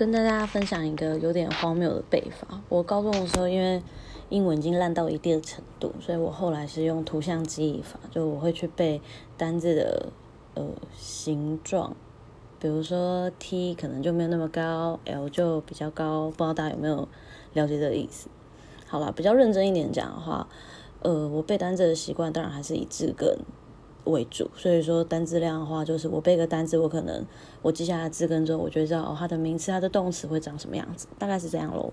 跟大家分享一个有点荒谬的背法。我高中的时候，因为英文已经烂到一定的程度，所以我后来是用图像记忆法，就我会去背单字的呃形状，比如说 T 可能就没有那么高，L 就比较高，不知道大家有没有了解这个意思？好了，比较认真一点讲的话，呃，我背单字的习惯当然还是以字根。为主，所以说单字量的话，就是我背个单字，我可能我记下来字根之后，我就知道哦，它的名词、它的动词会长什么样子，大概是这样喽。